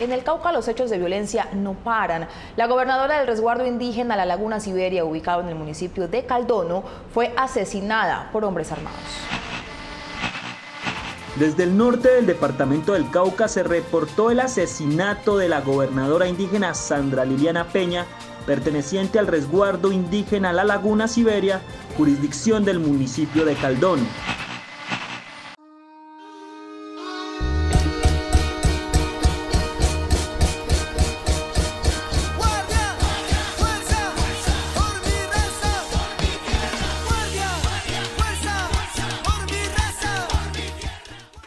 En el Cauca los hechos de violencia no paran. La gobernadora del resguardo indígena La Laguna Siberia, ubicado en el municipio de Caldono, fue asesinada por hombres armados. Desde el norte del departamento del Cauca se reportó el asesinato de la gobernadora indígena Sandra Liliana Peña, perteneciente al resguardo indígena La Laguna Siberia, jurisdicción del municipio de Caldono.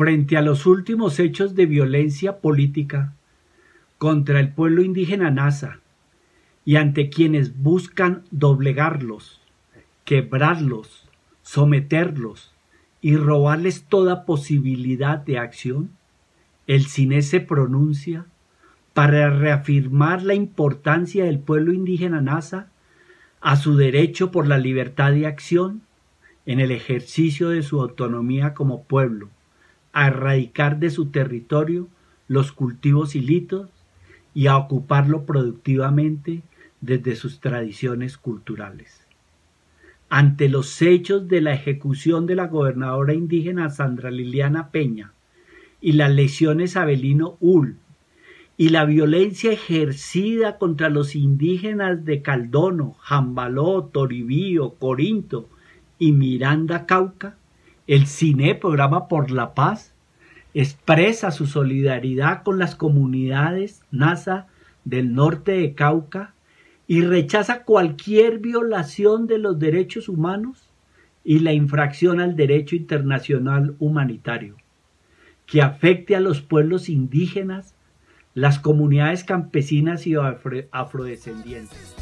Frente a los últimos hechos de violencia política contra el pueblo indígena Nasa y ante quienes buscan doblegarlos, quebrarlos, someterlos y robarles toda posibilidad de acción, el CINE se pronuncia para reafirmar la importancia del pueblo indígena Nasa a su derecho por la libertad de acción en el ejercicio de su autonomía como pueblo a erradicar de su territorio los cultivos ilícitos y a ocuparlo productivamente desde sus tradiciones culturales. Ante los hechos de la ejecución de la gobernadora indígena Sandra Liliana Peña y las lesiones a Belino Ul y la violencia ejercida contra los indígenas de Caldono, Jambaló, Toribío, Corinto y Miranda Cauca, el CINE, Programa por la Paz, expresa su solidaridad con las comunidades NASA del norte de Cauca y rechaza cualquier violación de los derechos humanos y la infracción al derecho internacional humanitario que afecte a los pueblos indígenas, las comunidades campesinas y afrodescendientes.